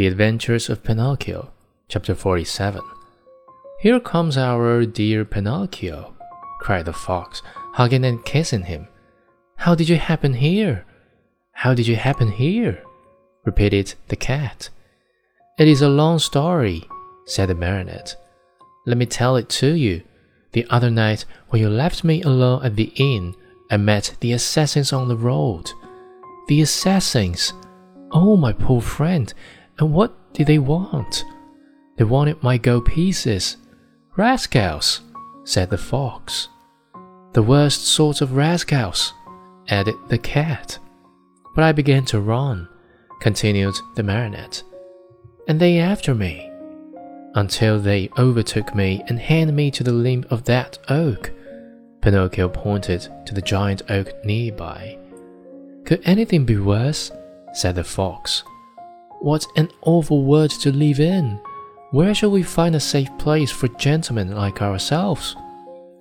The Adventures of Pinocchio, chapter 47. Here comes our dear Pinocchio, cried the fox, hugging and kissing him. How did you happen here? How did you happen here? repeated the cat. It is a long story, said the marionette. Let me tell it to you. The other night, when you left me alone at the inn, I met the assassins on the road. The assassins! Oh, my poor friend, and what did they want? They wanted my gold pieces. Rascals, said the fox. The worst sort of rascals, added the cat. But I began to run, continued the marionette, and they after me, until they overtook me and handed me to the limb of that oak. Pinocchio pointed to the giant oak nearby. Could anything be worse? said the fox. What an awful world to live in! Where shall we find a safe place for gentlemen like ourselves?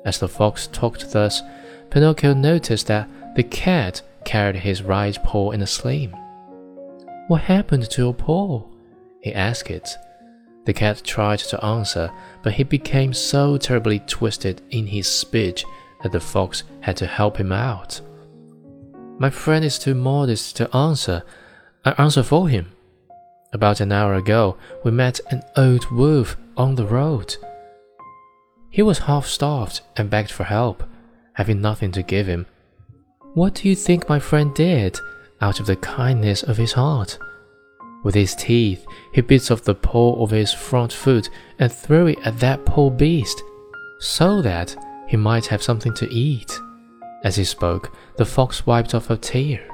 As the fox talked thus, Pinocchio noticed that the cat carried his right paw in a sling. What happened to your paw? he asked it. The cat tried to answer, but he became so terribly twisted in his speech that the fox had to help him out. My friend is too modest to answer. I answer for him, about an hour ago, we met an old wolf on the road. He was half starved and begged for help, having nothing to give him. What do you think my friend did out of the kindness of his heart? With his teeth, he bit off the paw of his front foot and threw it at that poor beast, so that he might have something to eat. As he spoke, the fox wiped off a tear.